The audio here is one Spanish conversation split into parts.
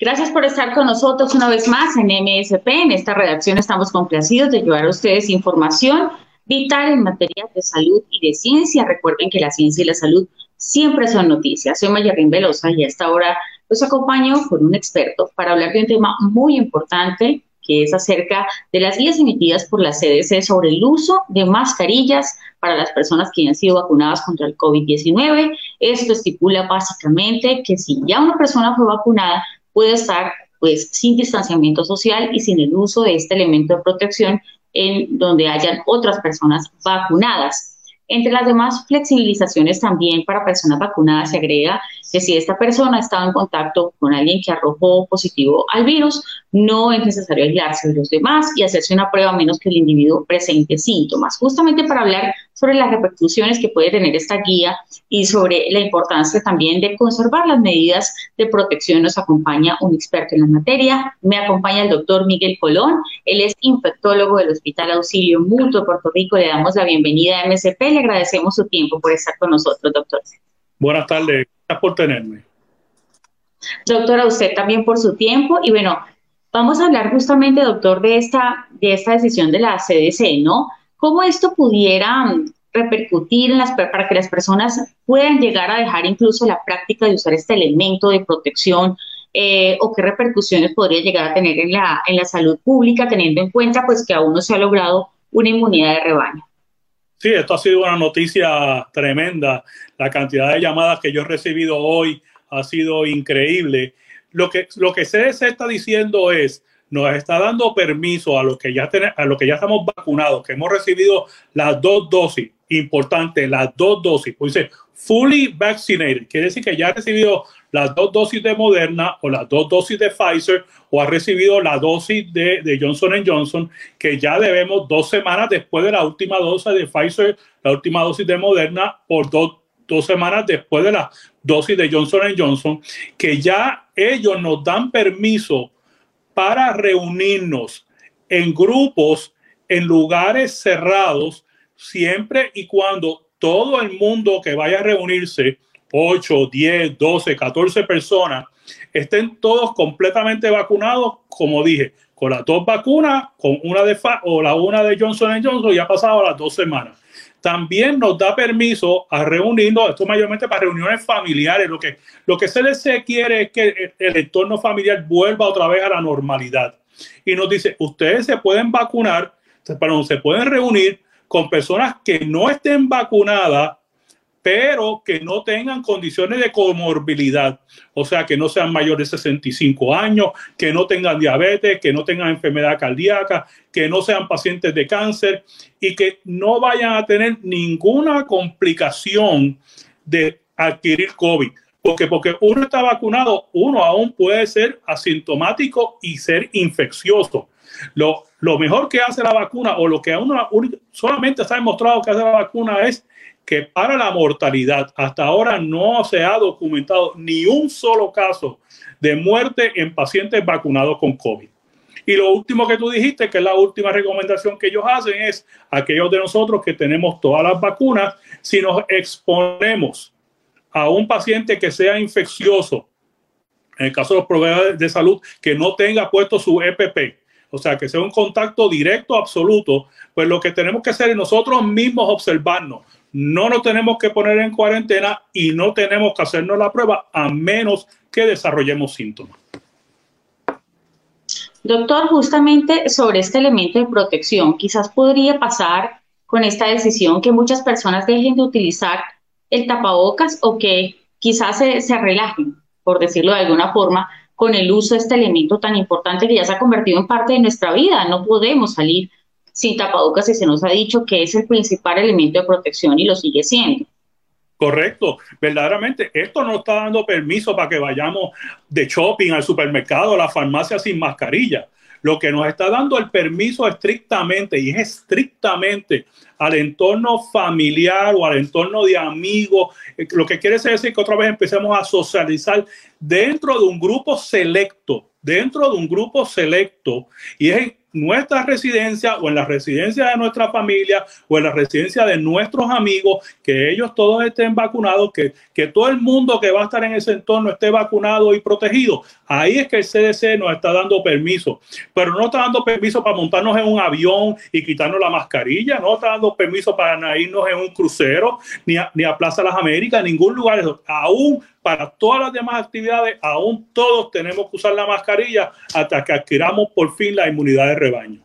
Gracias por estar con nosotros una vez más en MSP. En esta redacción estamos complacidos de llevar a ustedes información vital en materia de salud y de ciencia. Recuerden que la ciencia y la salud siempre son noticias. Soy Mayarín Velosa y a esta hora los acompaño con un experto para hablar de un tema muy importante que es acerca de las guías emitidas por la CDC sobre el uso de mascarillas para las personas que han sido vacunadas contra el COVID-19. Esto estipula básicamente que si ya una persona fue vacunada, puede estar pues sin distanciamiento social y sin el uso de este elemento de protección en donde hayan otras personas vacunadas. Entre las demás flexibilizaciones también para personas vacunadas se agrega que si esta persona estaba en contacto con alguien que arrojó positivo al virus, no es necesario aislarse de los demás y hacerse una prueba a menos que el individuo presente síntomas. Justamente para hablar sobre las repercusiones que puede tener esta guía y sobre la importancia también de conservar las medidas de protección, nos acompaña un experto en la materia. Me acompaña el doctor Miguel Colón. Él es infectólogo del Hospital Auxilio Mutuo de Puerto Rico. Le damos la bienvenida a MSP. Le agradecemos su tiempo por estar con nosotros, doctor. Buenas tardes. Gracias por tenerme. Doctora, usted también por su tiempo. Y bueno, vamos a hablar justamente, doctor, de esta, de esta decisión de la CDC, ¿no? ¿Cómo esto pudiera mm, repercutir en las, para que las personas puedan llegar a dejar incluso la práctica de usar este elemento de protección eh, o qué repercusiones podría llegar a tener en la, en la salud pública, teniendo en cuenta pues que aún no se ha logrado una inmunidad de rebaño? Sí, esto ha sido una noticia tremenda. La cantidad de llamadas que yo he recibido hoy ha sido increíble. Lo que, lo que se está diciendo es, nos está dando permiso a los que ya a los que ya estamos vacunados, que hemos recibido las dos dosis, importante, las dos dosis, pues dice fully vaccinated, quiere decir que ya ha recibido las dos dosis de Moderna o las dos dosis de Pfizer o ha recibido la dosis de, de Johnson Johnson, que ya debemos dos semanas después de la última dosis de Pfizer, la última dosis de Moderna, por dos, dos semanas después de la dosis de Johnson Johnson, que ya ellos nos dan permiso para reunirnos en grupos, en lugares cerrados, siempre y cuando todo el mundo que vaya a reunirse 8, 10, 12, 14 personas, estén todos completamente vacunados, como dije, con las dos vacunas, con una de Fa o la una de Johnson Johnson, ya ha pasado las dos semanas. También nos da permiso a reunirnos, esto mayormente para reuniones familiares. Lo que, lo que les quiere es que el entorno familiar vuelva otra vez a la normalidad. Y nos dice, ustedes se pueden vacunar, perdón, se pueden reunir con personas que no estén vacunadas pero que no tengan condiciones de comorbilidad, o sea, que no sean mayores de 65 años, que no tengan diabetes, que no tengan enfermedad cardíaca, que no sean pacientes de cáncer y que no vayan a tener ninguna complicación de adquirir COVID. Porque, porque uno está vacunado, uno aún puede ser asintomático y ser infeccioso. Lo, lo mejor que hace la vacuna o lo que uno solamente está demostrado que hace la vacuna es que para la mortalidad hasta ahora no se ha documentado ni un solo caso de muerte en pacientes vacunados con COVID. Y lo último que tú dijiste, que es la última recomendación que ellos hacen, es aquellos de nosotros que tenemos todas las vacunas, si nos exponemos a un paciente que sea infeccioso, en el caso de los proveedores de salud, que no tenga puesto su EPP, o sea, que sea un contacto directo absoluto, pues lo que tenemos que hacer es nosotros mismos observarnos no nos tenemos que poner en cuarentena y no tenemos que hacernos la prueba a menos que desarrollemos síntomas. Doctor, justamente sobre este elemento de protección, quizás podría pasar con esta decisión que muchas personas dejen de utilizar el tapabocas o que quizás se, se relajen, por decirlo de alguna forma, con el uso de este elemento tan importante que ya se ha convertido en parte de nuestra vida. No podemos salir sin tapabocas y se nos ha dicho que es el principal elemento de protección y lo sigue siendo. Correcto, verdaderamente esto no está dando permiso para que vayamos de shopping al supermercado, a la farmacia sin mascarilla. Lo que nos está dando el permiso estrictamente y es estrictamente al entorno familiar o al entorno de amigos, eh, lo que quiere decir que otra vez empecemos a socializar dentro de un grupo selecto, dentro de un grupo selecto y es nuestra residencia o en la residencia de nuestra familia o en la residencia de nuestros amigos, que ellos todos estén vacunados, que, que todo el mundo que va a estar en ese entorno esté vacunado y protegido. Ahí es que el CDC nos está dando permiso, pero no está dando permiso para montarnos en un avión y quitarnos la mascarilla, no está dando permiso para irnos en un crucero, ni a, ni a Plaza Las Américas, ningún lugar. Aún para todas las demás actividades, aún todos tenemos que usar la mascarilla hasta que adquiramos por fin la inmunidad de rebaño.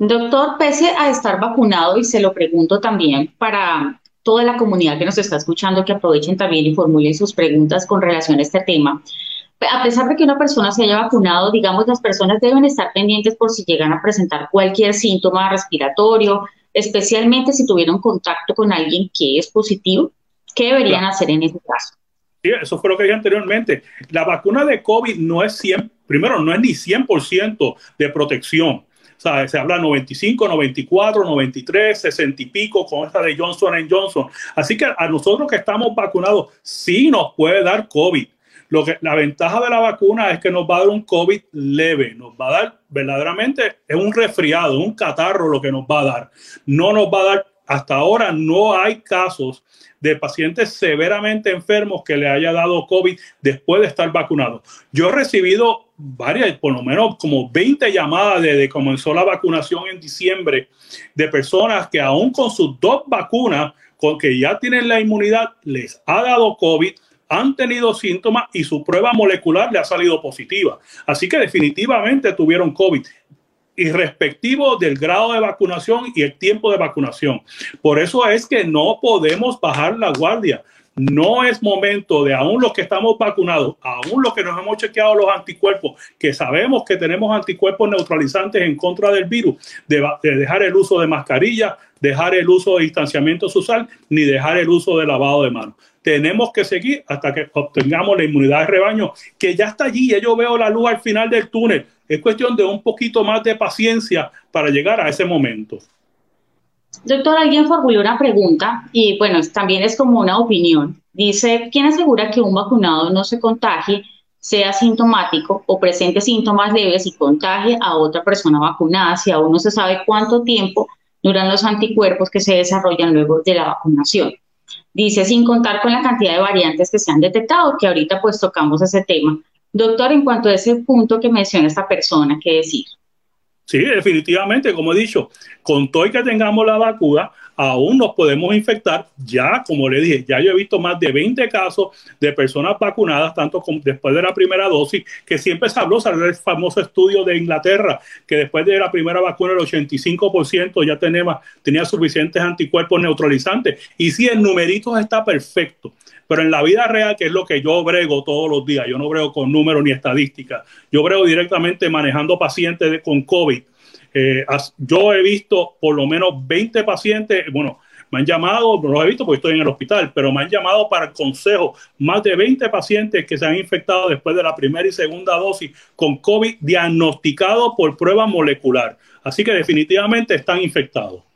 Doctor, pese a estar vacunado, y se lo pregunto también para toda la comunidad que nos está escuchando, que aprovechen también y formulen sus preguntas con relación a este tema. A pesar de que una persona se haya vacunado, digamos, las personas deben estar pendientes por si llegan a presentar cualquier síntoma respiratorio, especialmente si tuvieron contacto con alguien que es positivo. ¿Qué deberían hacer en ese caso? Sí, eso fue lo que dije anteriormente. La vacuna de COVID no es 100, primero, no es ni 100% de protección. Se habla 95, 94, 93, 60 y pico con esta de Johnson Johnson. Así que a nosotros que estamos vacunados, sí nos puede dar COVID. Lo que, la ventaja de la vacuna es que nos va a dar un COVID leve, nos va a dar verdaderamente, es un resfriado, un catarro lo que nos va a dar. No nos va a dar, hasta ahora no hay casos de pacientes severamente enfermos que le haya dado COVID después de estar vacunado. Yo he recibido varias, por lo menos como 20 llamadas desde que comenzó la vacunación en diciembre de personas que aún con sus dos vacunas, con que ya tienen la inmunidad, les ha dado COVID han tenido síntomas y su prueba molecular le ha salido positiva. Así que definitivamente tuvieron COVID y respectivo del grado de vacunación y el tiempo de vacunación. Por eso es que no podemos bajar la guardia. No es momento de aún los que estamos vacunados, aún los que nos hemos chequeado los anticuerpos, que sabemos que tenemos anticuerpos neutralizantes en contra del virus, de, dejar el uso de mascarilla, dejar el uso de distanciamiento social, ni dejar el uso de lavado de manos. Tenemos que seguir hasta que obtengamos la inmunidad de rebaño, que ya está allí, ya yo veo la luz al final del túnel es cuestión de un poquito más de paciencia para llegar a ese momento. Doctor, alguien formuló una pregunta y bueno, también es como una opinión. Dice, ¿quién asegura que un vacunado no se contagie, sea sintomático o presente síntomas leves y contagie a otra persona vacunada si aún no se sabe cuánto tiempo duran los anticuerpos que se desarrollan luego de la vacunación? Dice, sin contar con la cantidad de variantes que se han detectado, que ahorita pues tocamos ese tema. Doctor, en cuanto a ese punto que menciona esta persona, ¿qué decir? Sí, definitivamente, como he dicho, con todo y que tengamos la vacuna, aún nos podemos infectar. Ya, como le dije, ya yo he visto más de 20 casos de personas vacunadas, tanto después de la primera dosis, que siempre se habló, salió el famoso estudio de Inglaterra, que después de la primera vacuna el 85% ya tenía, tenía suficientes anticuerpos neutralizantes. Y sí, el numerito está perfecto. Pero en la vida real, que es lo que yo brego todos los días, yo no brego con números ni estadísticas, yo brego directamente manejando pacientes con COVID. Eh, yo he visto por lo menos 20 pacientes, bueno, me han llamado, no los he visto porque estoy en el hospital, pero me han llamado para el consejo más de 20 pacientes que se han infectado después de la primera y segunda dosis con COVID diagnosticado por prueba molecular. Así que definitivamente están infectados.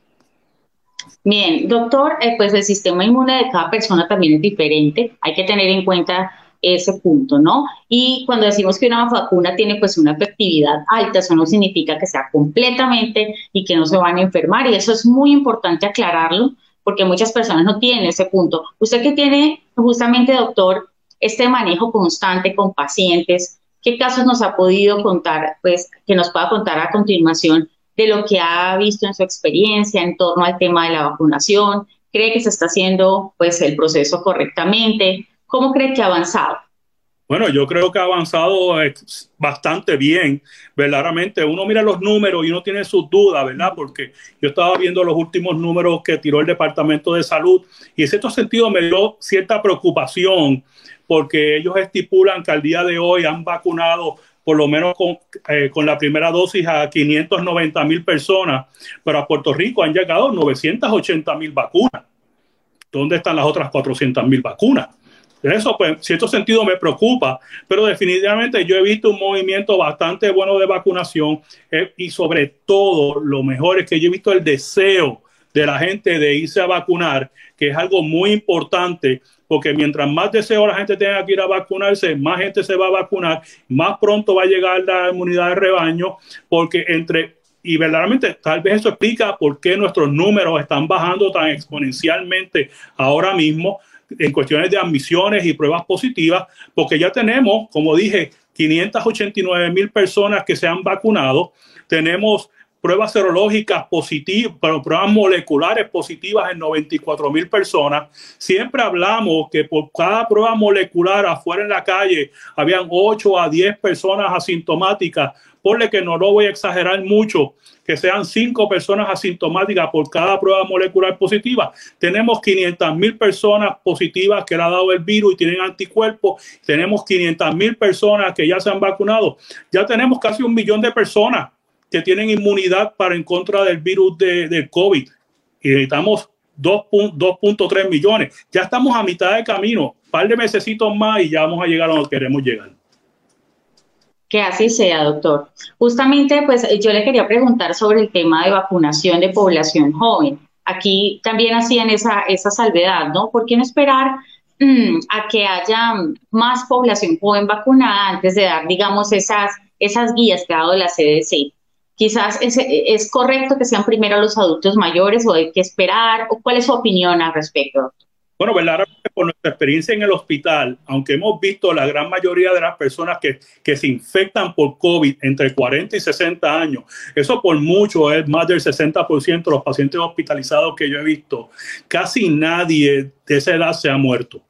Bien, doctor, eh, pues el sistema inmune de cada persona también es diferente, hay que tener en cuenta ese punto, ¿no? Y cuando decimos que una vacuna tiene pues una efectividad alta, eso no significa que sea completamente y que no se van a enfermar y eso es muy importante aclararlo porque muchas personas no tienen ese punto. Usted que tiene justamente, doctor, este manejo constante con pacientes, ¿qué casos nos ha podido contar, pues, que nos pueda contar a continuación de lo que ha visto en su experiencia en torno al tema de la vacunación? ¿Cree que se está haciendo pues el proceso correctamente? ¿Cómo cree que ha avanzado? Bueno, yo creo que ha avanzado bastante bien, verdaderamente. Uno mira los números y uno tiene sus dudas, ¿verdad? Porque yo estaba viendo los últimos números que tiró el Departamento de Salud y en cierto sentido me dio cierta preocupación porque ellos estipulan que al día de hoy han vacunado por lo menos con, eh, con la primera dosis a 590 mil personas, pero a Puerto Rico han llegado 980 mil vacunas. ¿dónde están las otras 400 mil vacunas? Eso, pues, en cierto sentido me preocupa, pero definitivamente yo he visto un movimiento bastante bueno de vacunación eh, y sobre todo lo mejor es que yo he visto el deseo de la gente de irse a vacunar, que es algo muy importante, porque mientras más deseo la gente tenga que ir a vacunarse, más gente se va a vacunar, más pronto va a llegar la inmunidad de rebaño, porque entre y verdaderamente tal vez eso explica por qué nuestros números están bajando tan exponencialmente ahora mismo en cuestiones de admisiones y pruebas positivas, porque ya tenemos, como dije, 589 mil personas que se han vacunado, tenemos pruebas serológicas positivas, pruebas moleculares positivas en 94 mil personas. Siempre hablamos que por cada prueba molecular afuera en la calle habían 8 a 10 personas asintomáticas. Ponle que no lo voy a exagerar mucho, que sean 5 personas asintomáticas por cada prueba molecular positiva. Tenemos 500 mil personas positivas que le ha dado el virus y tienen anticuerpos. Tenemos 500 mil personas que ya se han vacunado. Ya tenemos casi un millón de personas que tienen inmunidad para en contra del virus de, del COVID. Y necesitamos 2.3 millones. Ya estamos a mitad de camino, un par de meses más y ya vamos a llegar a donde queremos llegar. Que así sea, doctor. Justamente, pues yo le quería preguntar sobre el tema de vacunación de población joven. Aquí también hacían esa, esa salvedad, ¿no? ¿Por qué no esperar mm, a que haya más población joven vacunada antes de dar, digamos, esas, esas guías que ha dado la CDC? Quizás es, es, correcto que sean primero los adultos mayores o hay que esperar? ¿O ¿Cuál es su opinión al respecto? Bueno, verdaderamente por nuestra experiencia en el hospital, aunque hemos visto la gran mayoría de las personas que, que se infectan por COVID entre 40 y 60 años, eso por mucho es más del 60% de los pacientes hospitalizados que yo he visto, casi nadie de esa edad se ha muerto.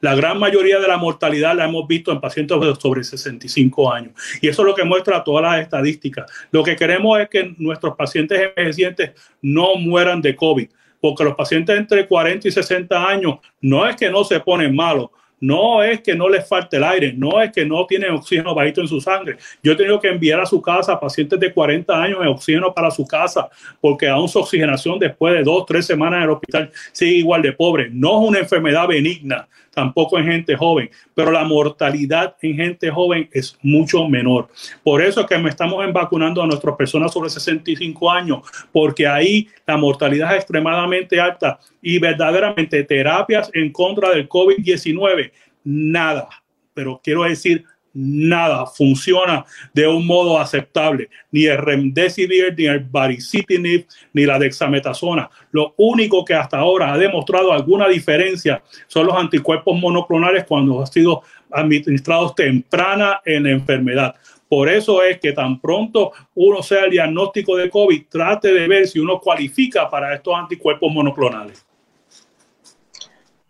La gran mayoría de la mortalidad la hemos visto en pacientes sobre 65 años. Y eso es lo que muestra todas las estadísticas. Lo que queremos es que nuestros pacientes envejecientes no mueran de COVID, porque los pacientes entre 40 y 60 años no es que no se ponen malos, no es que no les falte el aire, no es que no tienen oxígeno bajito en su sangre. Yo he tenido que enviar a su casa pacientes de 40 años en oxígeno para su casa porque aún su oxigenación después de dos, tres semanas en el hospital sigue igual de pobre. No es una enfermedad benigna, tampoco en gente joven, pero la mortalidad en gente joven es mucho menor. Por eso es que me estamos vacunando a nuestras personas sobre 65 años, porque ahí la mortalidad es extremadamente alta y verdaderamente terapias en contra del COVID-19, nada. Pero quiero decir, nada funciona de un modo aceptable. Ni el remdesivir, ni el baricitinib, ni la dexametasona. Lo único que hasta ahora ha demostrado alguna diferencia son los anticuerpos monoclonales cuando han sido administrados temprana en la enfermedad. Por eso es que tan pronto uno sea el diagnóstico de COVID, trate de ver si uno cualifica para estos anticuerpos monoclonales.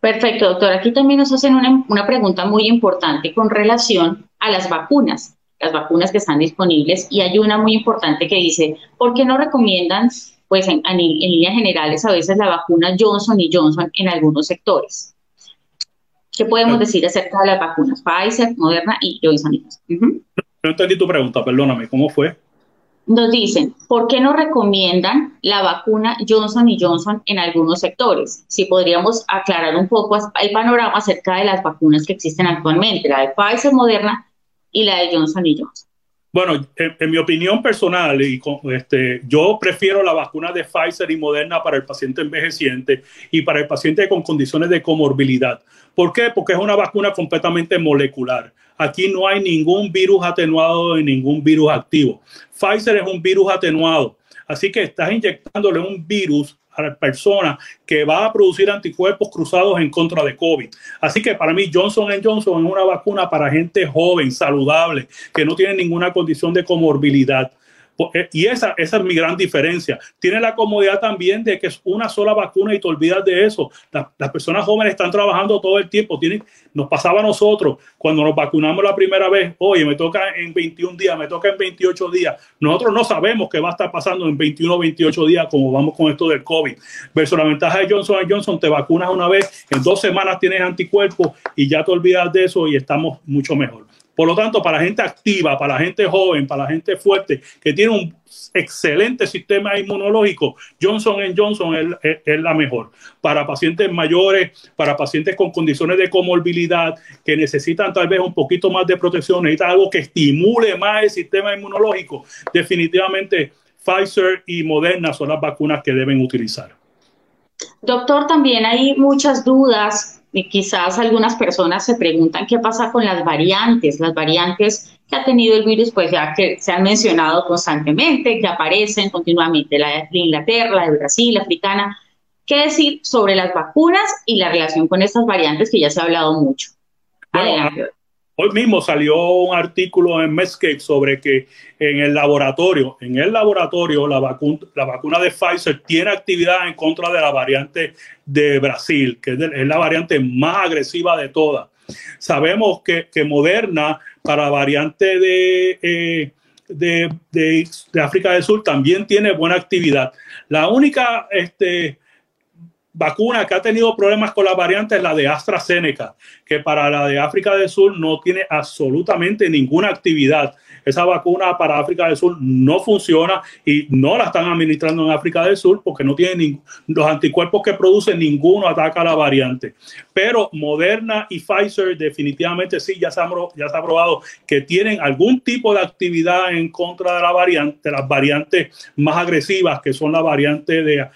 Perfecto, doctor. Aquí también nos hacen una, una, pregunta muy importante con relación a las vacunas, las vacunas que están disponibles. Y hay una muy importante que dice, ¿por qué no recomiendan, pues en, en, líneas generales, a veces la vacuna Johnson y Johnson en algunos sectores? ¿Qué podemos decir acerca de las vacunas Pfizer, Moderna y Johnson Johnson? No entendí tu pregunta, perdóname, ¿cómo fue? nos dicen, ¿por qué no recomiendan la vacuna Johnson y Johnson en algunos sectores? Si podríamos aclarar un poco el panorama acerca de las vacunas que existen actualmente, la de Pfizer, Moderna y la de Johnson Johnson. Bueno, en, mi opinión personal, y este, yo prefiero la vacuna de Pfizer y Moderna para el paciente envejeciente y para el paciente con condiciones de comorbilidad. ¿Por qué? Porque es una vacuna completamente molecular. Aquí no hay ningún virus atenuado y ningún virus activo. Pfizer es un virus atenuado. Así que estás inyectándole un virus persona que va a producir anticuerpos cruzados en contra de COVID. Así que para mí Johnson Johnson es una vacuna para gente joven, saludable, que no tiene ninguna condición de comorbilidad. Eh, y esa, esa es mi gran diferencia. Tiene la comodidad también de que es una sola vacuna y te olvidas de eso. las personas jóvenes están trabajando todo el tiempo. Tienen, nos pasaba a nosotros cuando nos vacunamos la primera vez. Oye, me toca en 21 días, me toca en 28 días. Nosotros no sabemos qué va a estar pasando en 21 o 28 días como vamos con esto del COVID. Versus la ventaja de Johnson Johnson, te vacunas una vez, en dos semanas tienes anticuerpos y ya te olvidas de eso y estamos mucho mejor. Por lo tanto, para la gente activa, para la gente joven, para la gente fuerte, que tiene un excelente sistema inmunológico, Johnson Johnson es, es, la mejor. Para pacientes mayores, para pacientes con condiciones de comorbilidad, que necesitan tal vez un poquito más de protección, necesitan algo que estimule más el sistema inmunológico, definitivamente Pfizer y Moderna son las vacunas que deben utilizar. Doctor, también hay muchas dudas y quizás algunas personas se preguntan qué pasa con las variantes, las variantes que ha tenido el virus, pues ya que se han mencionado constantemente, que aparecen continuamente, la de Inglaterra, la de Brasil, la africana. ¿Qué decir sobre las vacunas y la relación con estas variantes que ya se ha hablado mucho? Adelante. Hoy mismo salió un artículo en Medscape sobre que en el laboratorio, en el laboratorio, la vacuna, de Pfizer tiene actividad en contra de la variante de Brasil, que es, la variante más agresiva de todas. Sabemos que, Moderna, para la variante de, eh, de, de, África del Sur, también tiene buena actividad. La única este, vacuna que ha tenido problemas con la variante es la de AstraZeneca, que para la de África del Sur no tiene absolutamente ninguna actividad. Esa vacuna para África del Sur no funciona y no la están administrando en África del Sur porque no tienen los anticuerpos que producen, ninguno ataca la variante. Pero Moderna y Pfizer definitivamente sí, ya se ha, probado que tienen algún tipo de actividad en contra de la variante, las variantes más agresivas, que son la variante de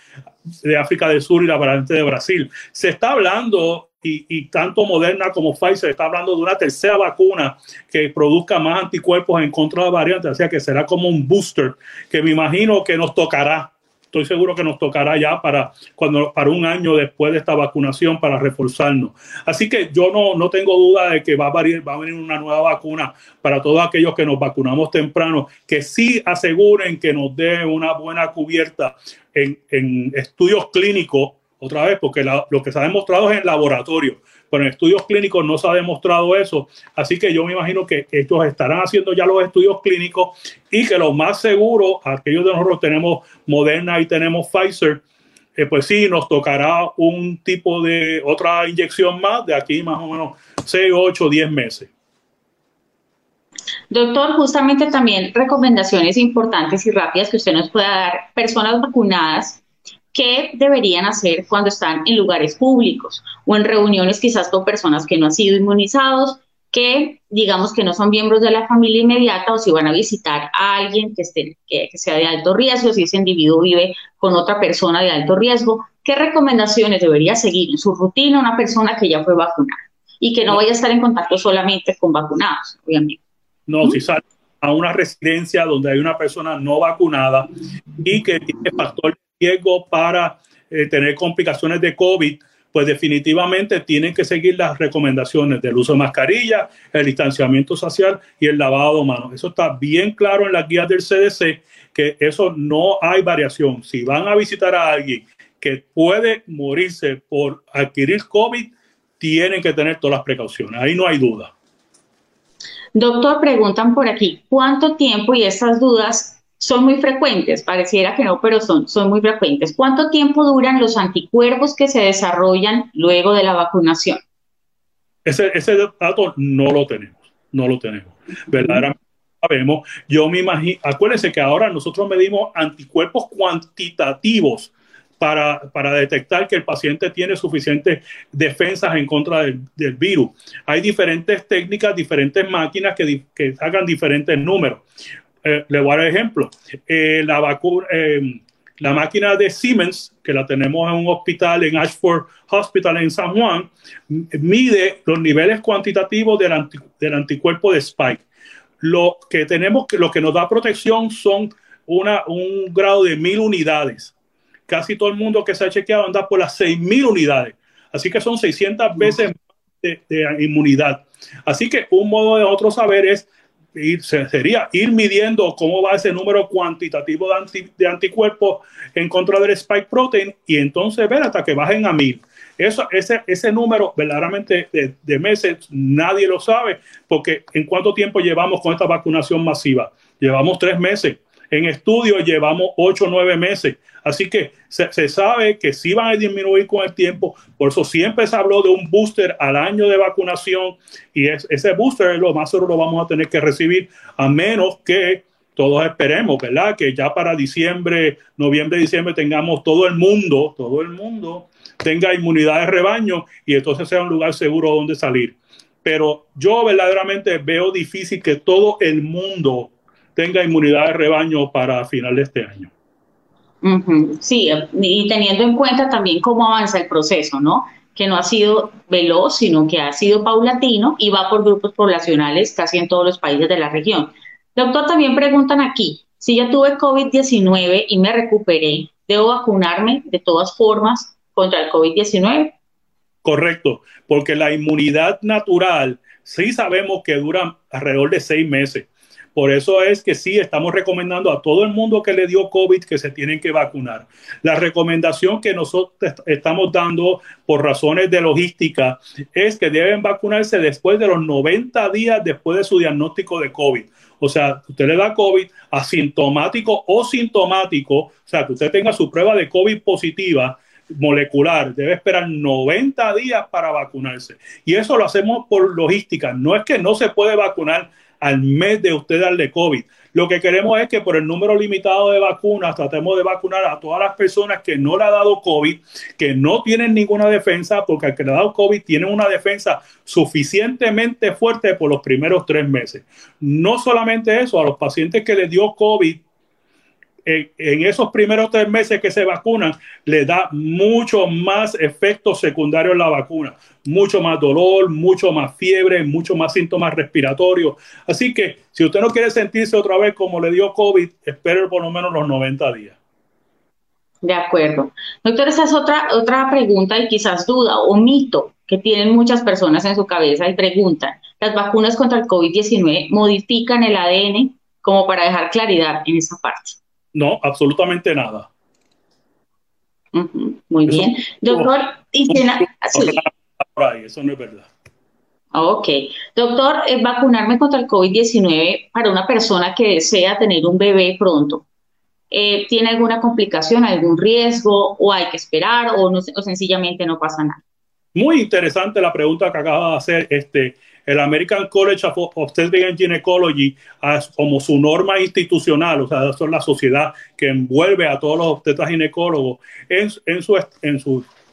de África del Sur y la variante de Brasil. Se está hablando, y, tanto Moderna como Pfizer está hablando de una tercera vacuna que produzca más anticuerpos en contra de la variante, o sea que será como un booster, que me imagino que nos tocará estoy seguro que nos tocará ya para, cuando, para un año después de esta vacunación para reforzarnos. Así que yo no, no tengo duda de que va a, va a venir una nueva vacuna para todos aquellos que nos vacunamos temprano, que sí aseguren que nos dé una buena cubierta en, en estudios clínicos, otra vez, porque lo que se ha demostrado es en laboratorio pero en estudios clínicos no se ha demostrado eso. Así que yo me imagino que estos estarán haciendo ya los estudios clínicos y que lo más seguro, aquellos de nosotros tenemos Moderna y tenemos Pfizer, eh, pues sí, nos tocará un tipo de otra inyección más de aquí más o menos 6, 8, 10 meses. Doctor, justamente también recomendaciones importantes y rápidas que usted nos pueda dar. Personas vacunadas qué deberían hacer cuando están en lugares públicos o en reuniones quizás con personas que no han sido inmunizados, que digamos que no son miembros de la familia inmediata o si van a visitar a alguien que, esté, que, sea de alto riesgo, si ese individuo vive con otra persona de alto riesgo, ¿qué recomendaciones debería seguir en su rutina una persona que ya fue vacunada y que no vaya a estar en contacto solamente con vacunados, obviamente? No, si sale a una residencia donde hay una persona no vacunada y que tiene factor riesgo para eh, tener complicaciones de COVID, pues definitivamente tienen que seguir las recomendaciones del uso de mascarilla, el distanciamiento social y el lavado de manos. Eso está bien claro en las guías del CDC, que eso no hay variación. Si van a visitar a alguien que puede morirse por adquirir COVID, tienen que tener todas las precauciones. Ahí no hay duda. Doctor, preguntan por aquí, ¿cuánto tiempo y estas dudas son muy frecuentes, pareciera que no, pero son, son muy frecuentes. ¿Cuánto tiempo duran los anticuerpos que se desarrollan luego de la vacunación? Ese, ese dato no lo tenemos, no lo tenemos. Verdaderamente sabemos. Yo me imagino, acuérdense que ahora nosotros medimos anticuerpos cuantitativos para, para, detectar que el paciente tiene suficientes defensas en contra del, del virus. Hay diferentes técnicas, diferentes máquinas que, que sacan diferentes números. Eh, le voy a dar ejemplo. Eh, la vacuna, eh, la máquina de Siemens, que la tenemos en un hospital en Ashford Hospital en San Juan, mide los niveles cuantitativos del, del anticuerpo de Spike. Lo que tenemos, lo que nos da protección son una, un grado de mil unidades. Casi todo el mundo que se ha chequeado anda por las seis mil unidades. Así que son 600 veces de, de inmunidad. Así que un modo de otro saber es sería ir midiendo cómo va ese número cuantitativo de, anticuerpos en contra del spike protein y entonces ver hasta que bajen a mil. Eso, ese, ese número verdaderamente de, de, meses nadie lo sabe porque en cuánto tiempo llevamos con esta vacunación masiva. Llevamos tres meses en estudio llevamos ocho o nueve meses. Así que se, sabe que sí van a disminuir con el tiempo. Por eso siempre se habló de un booster al año de vacunación y ese booster lo más seguro lo vamos a tener que recibir a menos que todos esperemos, ¿verdad? Que ya para diciembre, noviembre, diciembre tengamos todo el mundo, todo el mundo tenga inmunidad de rebaño y entonces sea un lugar seguro donde salir. Pero yo verdaderamente veo difícil que todo el mundo tenga inmunidad de rebaño para final de este año. Sí, y teniendo en cuenta también cómo avanza el proceso, ¿no? Que no ha sido veloz, sino que ha sido paulatino y va por grupos poblacionales casi en todos los países de la región. Doctor, también preguntan aquí, si ya tuve COVID-19 y me recuperé, ¿debo vacunarme de todas formas contra el COVID-19? Correcto, porque la inmunidad natural sí sabemos que dura alrededor de seis meses. Por eso es que sí estamos recomendando a todo el mundo que le dio COVID que se tienen que vacunar. La recomendación que nosotros estamos dando por razones de logística es que deben vacunarse después de los 90 días después de su diagnóstico de COVID. O sea, usted le da COVID asintomático o sintomático, o sea, que usted tenga su prueba de COVID positiva molecular, debe esperar 90 días para vacunarse. Y eso lo hacemos por logística. No es que no se puede vacunar al mes de usted darle COVID. Lo que queremos es que por el número limitado de vacunas tratemos de vacunar a todas las personas que no le ha dado COVID, que no tienen ninguna defensa, porque al que le ha dado COVID tienen una defensa suficientemente fuerte por los primeros tres meses. No solamente eso, a los pacientes que le dio COVID en, esos primeros tres meses que se vacunan, le da mucho más efectos secundarios la vacuna, mucho más dolor, mucho más fiebre, mucho más síntomas respiratorios. Así que si usted no quiere sentirse otra vez como le dio COVID, espere por lo menos los 90 días. De acuerdo. Doctor, esa es otra, otra pregunta y quizás duda o mito que tienen muchas personas en su cabeza y preguntan, ¿las vacunas contra el COVID-19 modifican el ADN? Como para dejar claridad en esa parte. No, absolutamente nada. Muy bien. Doctor, eso no es verdad. Ok. Doctor, eh, vacunarme contra el COVID-19 para una persona que desea tener un bebé pronto, eh, ¿tiene alguna complicación, algún riesgo o hay que esperar o, no, o sencillamente no pasa nada? Muy interesante la pregunta que acaba de hacer. Este, el American College of Obstetrics and Gynecology como su norma institucional, o sea, eso es la sociedad que envuelve a todos los obstetras ginecólogos en, en su, en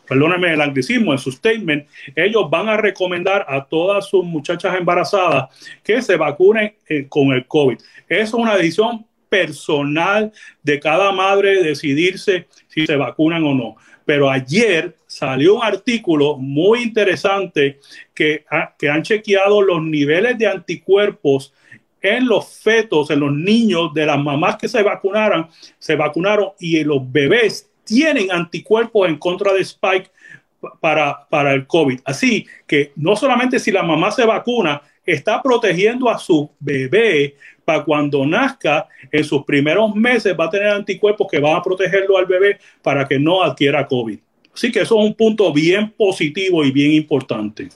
perdónenme el anglicismo, en su statement, ellos van a recomendar a todas sus muchachas embarazadas que se vacunen eh, con el COVID. Es una decisión personal de cada madre decidirse si se vacunan o no. Pero ayer salió un artículo muy interesante que, que han chequeado los niveles de anticuerpos en los fetos, en los niños de las mamás que se vacunaron, se vacunaron y los bebés tienen anticuerpos en contra de Spike para, para el COVID. Así que no solamente si la mamá se vacuna, está protegiendo a su bebé para cuando nazca, en sus primeros meses va a tener anticuerpos que van a protegerlo al bebé para que no adquiera COVID. Así que eso es un punto bien positivo y bien importante.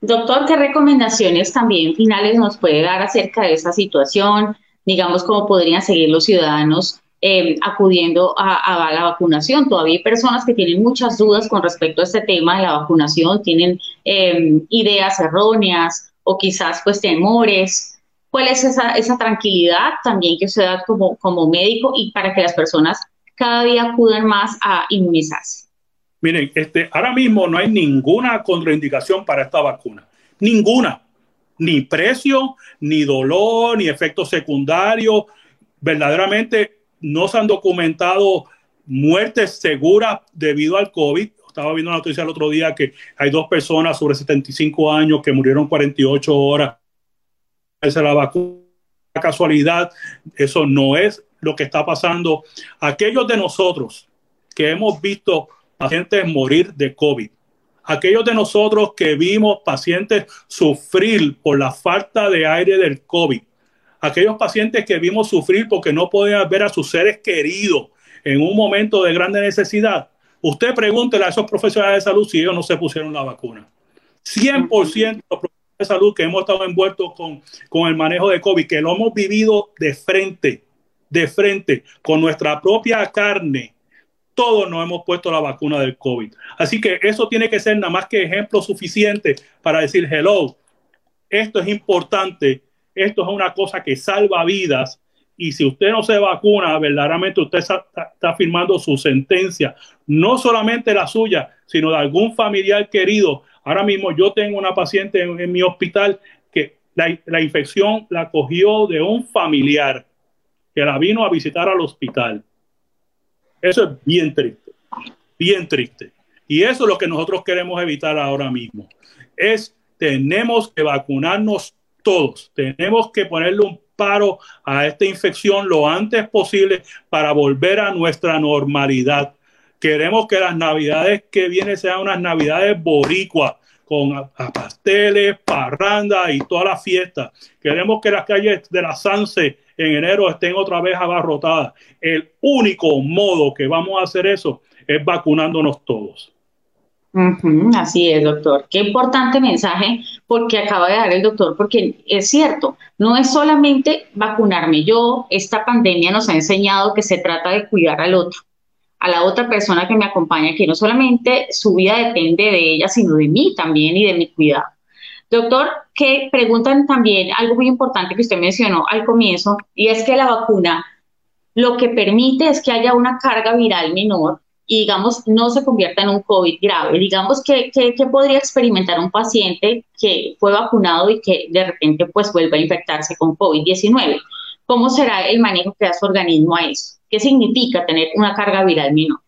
Doctor, ¿qué recomendaciones también finales nos puede dar acerca de esa situación? Digamos, cómo podrían seguir los ciudadanos eh, acudiendo a, la vacunación. Todavía hay personas que tienen muchas dudas con respecto a este tema de la vacunación, tienen eh, ideas erróneas o quizás pues temores. ¿Cuál es esa, tranquilidad también que usted da como médico y para que las personas cada día acudan más a inmunizarse? Miren, este, ahora mismo no hay ninguna contraindicación para esta vacuna. Ninguna. Ni precio, ni dolor, ni efectos secundarios. Verdaderamente no se han documentado muertes seguras debido al COVID estaba viendo una noticia el otro día que hay dos personas sobre 75 años que murieron 48 horas. Esa es la vacuna. Casualidad, eso no es lo que está pasando. Aquellos de nosotros que hemos visto pacientes morir de COVID, aquellos de nosotros que vimos pacientes sufrir por la falta de aire del COVID, aquellos pacientes que vimos sufrir porque no podían ver a sus seres queridos en un momento de grande necesidad, Usted pregúntele a esos profesionales de salud si ellos no se pusieron la vacuna. 100% de los de salud que hemos estado envueltos con, con el manejo de COVID, que lo hemos vivido de frente, de frente, con nuestra propia carne, todos nos hemos puesto la vacuna del COVID. Así que eso tiene que ser nada más que ejemplo suficiente para decir, hello, esto es importante, esto es una cosa que salva vidas y si usted no se vacuna, verdaderamente usted está, firmando su sentencia, no solamente la suya, sino de algún familiar querido. Ahora mismo yo tengo una paciente en, mi hospital que la, la, infección la cogió de un familiar que la vino a visitar al hospital. Eso es bien triste, bien triste. Y eso es lo que nosotros queremos evitar ahora mismo. Es, tenemos que vacunarnos todos, tenemos que ponerle un paro a esta infección lo antes posible para volver a nuestra normalidad. Queremos que las navidades que vienen sean unas navidades boricuas, con pasteles, parrandas y todas las fiestas. Queremos que las calles de la Sanse en enero estén otra vez abarrotadas. El único modo que vamos a hacer eso es vacunándonos todos así es, doctor. Qué importante mensaje porque acaba de dar el doctor, porque es cierto, no es solamente vacunarme yo, esta pandemia nos ha enseñado que se trata de cuidar al otro, a la otra persona que me acompaña, que no solamente su vida depende de ella, sino de mí también y de mi cuidado. Doctor, que preguntan también algo muy importante que usted mencionó al comienzo, y es que la vacuna lo que permite es que haya una carga viral menor y digamos no se convierta en un COVID grave. Digamos que, podría experimentar un paciente que fue vacunado y que de repente pues vuelva a infectarse con COVID-19. ¿Cómo será el manejo que da su organismo a eso? ¿Qué significa tener una carga viral menor?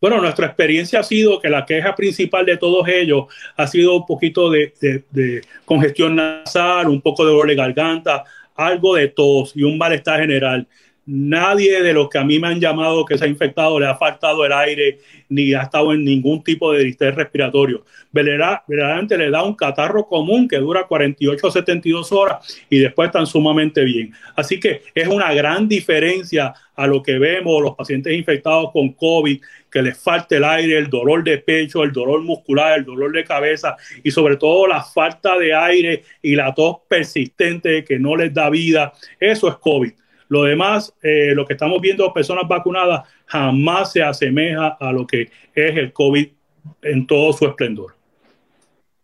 Bueno, nuestra experiencia ha sido que la queja principal de todos ellos ha sido un poquito de, de congestión nasal, un poco de dolor de garganta, algo de tos y un malestar general. Nadie de los que a mí me han llamado que se ha infectado le ha faltado el aire ni ha estado en ningún tipo de distrés respiratorio. Verdaderamente le da un catarro común que dura 48 a 72 horas y después están sumamente bien. Así que es una gran diferencia a lo que vemos los pacientes infectados con COVID, que les falta el aire, el dolor de pecho, el dolor muscular, el dolor de cabeza y sobre todo la falta de aire y la tos persistente que no les da vida. Eso es COVID. Lo demás, eh, lo que estamos viendo, personas vacunadas, jamás se asemeja a lo que es el COVID en todo su esplendor.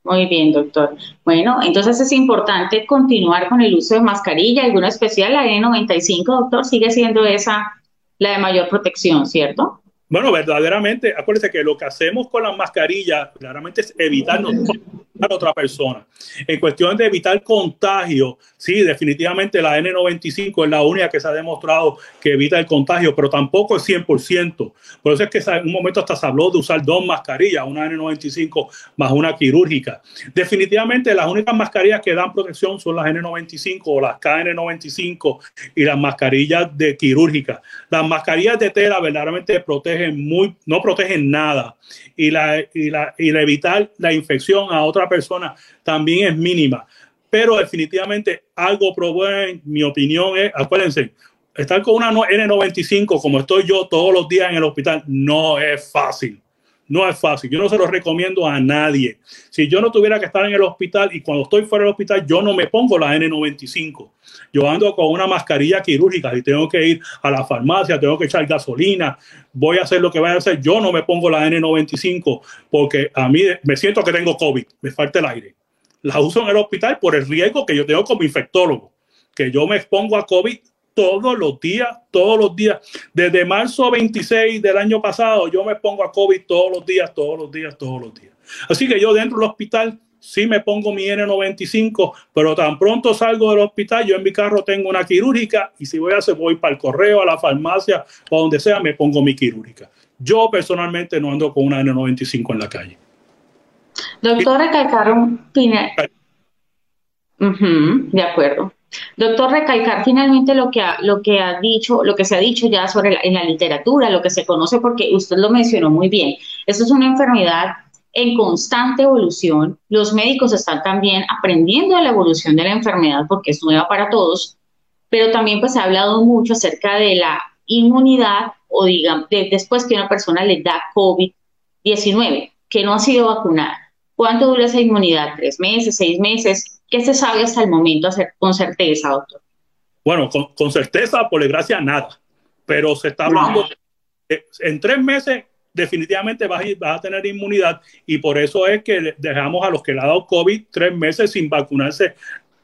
Muy bien, doctor. Bueno, entonces es importante continuar con el uso de mascarilla, alguna especial, la N95, doctor, sigue siendo esa la de mayor protección, ¿cierto? Bueno, verdaderamente, acuérdense que lo que hacemos con las mascarillas claramente es evitarnos a otra persona. En cuestión de evitar contagio, sí, definitivamente la N95 es la única que se ha demostrado que evita el contagio, pero tampoco es 100%. Por eso es que en un momento hasta se habló de usar dos mascarillas, una N95 más una quirúrgica. Definitivamente las únicas mascarillas que dan protección son las N95 o las KN95 y las mascarillas de quirúrgica. Las mascarillas de tela verdaderamente protegen muy, no protegen nada y la, y la, y evitar la infección a otra persona también es mínima. Pero definitivamente algo probé, mi opinión es, acuérdense, estar con una N95 como estoy yo todos los días en el hospital no es fácil. No es fácil. Yo no se lo recomiendo a nadie. Si yo no tuviera que estar en el hospital y cuando estoy fuera del hospital, yo no me pongo la N95. Yo ando con una mascarilla quirúrgica. Si tengo que ir a la farmacia, tengo que echar gasolina, voy a hacer lo que vaya a hacer. Yo no me pongo la N95 porque a mí me siento que tengo COVID, me falta el aire. La uso en el hospital por el riesgo que yo tengo como infectólogo, que yo me expongo a COVID todos los días, todos los días. Desde marzo 26 del año pasado, yo me pongo a COVID todos los días, todos los días, todos los días. Así que yo dentro del hospital sí me pongo mi N95, pero tan pronto salgo del hospital, yo en mi carro tengo una quirúrgica y si voy a hacer, voy para el correo, a la farmacia o donde sea, me pongo mi quirúrgica. Yo personalmente no ando con una N95 en la calle. Doctor, recalcar un de acuerdo. Doctor, recalcar finalmente lo que, ha, lo que ha dicho, lo que se ha dicho ya sobre en la literatura, lo que se conoce, porque usted lo mencionó muy bien. Esto es una enfermedad en constante evolución. Los médicos están también aprendiendo de la evolución de la enfermedad porque es nueva para todos, pero también pues se ha hablado mucho acerca de la inmunidad o digamos, después que una persona le da COVID-19, que no ha sido vacunada. ¿Cuánto dura esa inmunidad? ¿Tres meses? ¿Seis meses? ¿Qué se sabe hasta el momento hacer con certeza, doctor? Bueno, con, certeza, por desgracia, nada. Pero se está hablando, en tres meses definitivamente vas a, tener inmunidad y por eso es que dejamos a los que le ha dado COVID tres meses sin vacunarse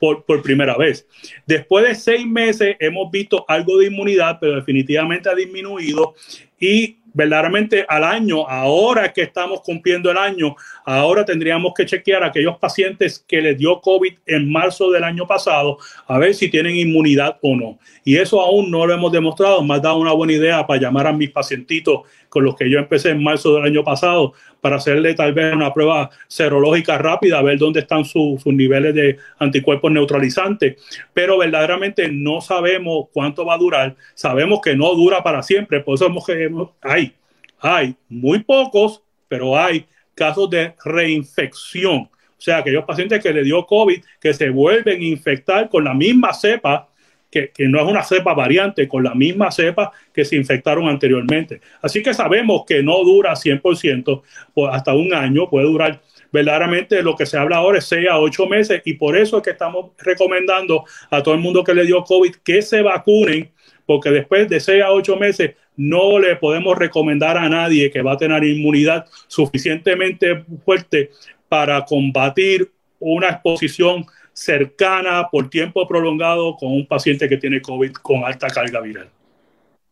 por, por, primera vez. Después de seis meses hemos visto algo de inmunidad, pero definitivamente ha disminuido y verdaderamente al año, ahora que estamos cumpliendo el año, ahora tendríamos que chequear a aquellos pacientes que les dio COVID en marzo del año pasado, a ver si tienen inmunidad o no. Y eso aún no lo hemos demostrado, me ha dado una buena idea para llamar a mis pacientitos con los que yo empecé en marzo del año pasado, para hacerle tal vez una prueba serológica rápida, a ver dónde están sus niveles de anticuerpos neutralizantes. Pero verdaderamente no sabemos cuánto va a durar, sabemos que no dura para siempre, por eso hemos, hay hay muy pocos, pero hay casos de reinfección. O sea, aquellos pacientes que le dio COVID, que se vuelven a infectar con la misma cepa, que, no es una cepa variante, con la misma cepa que se infectaron anteriormente. Así que sabemos que no dura 100%, pues hasta un año, puede durar verdaderamente lo que se habla ahora es 6 a 8 meses y por eso es que estamos recomendando a todo el mundo que le dio COVID que se vacunen, porque después de 6 a 8 meses no le podemos recomendar a nadie que va a tener inmunidad suficientemente fuerte para combatir una exposición cercana por tiempo prolongado con un paciente que tiene COVID con alta carga viral.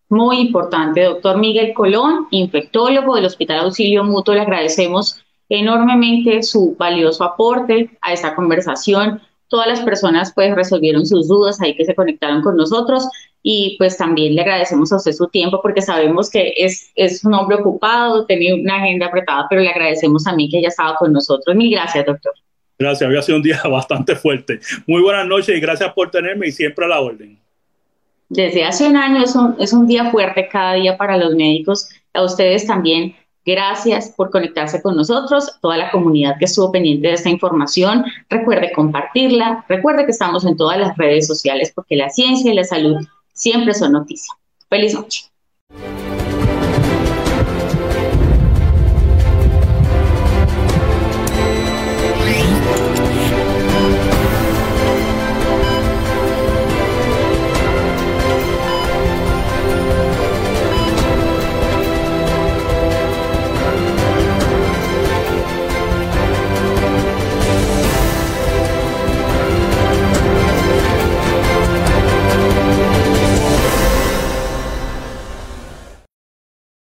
Muy importante, doctor Miguel Colón, infectólogo del Hospital Auxilio Mutuo, le agradecemos enormemente su valioso aporte a esta conversación. Todas las personas pues resolvieron sus dudas ahí que se conectaron con nosotros y pues también le agradecemos a usted su tiempo porque sabemos que es, es un hombre ocupado, tenía una agenda apretada, pero le agradecemos mí que haya estado con nosotros. Mil gracias, doctor. Gracias, había sido un día bastante fuerte. Muy buenas noches y gracias por tenerme y siempre a la orden. Desde hace un año es un, es un día fuerte cada día para los médicos. A ustedes también Gracias por conectarse con nosotros, toda la comunidad que estuvo pendiente de esta información. Recuerde compartirla, recuerde que estamos en todas las redes sociales porque la ciencia y la salud siempre son noticias. Feliz noche.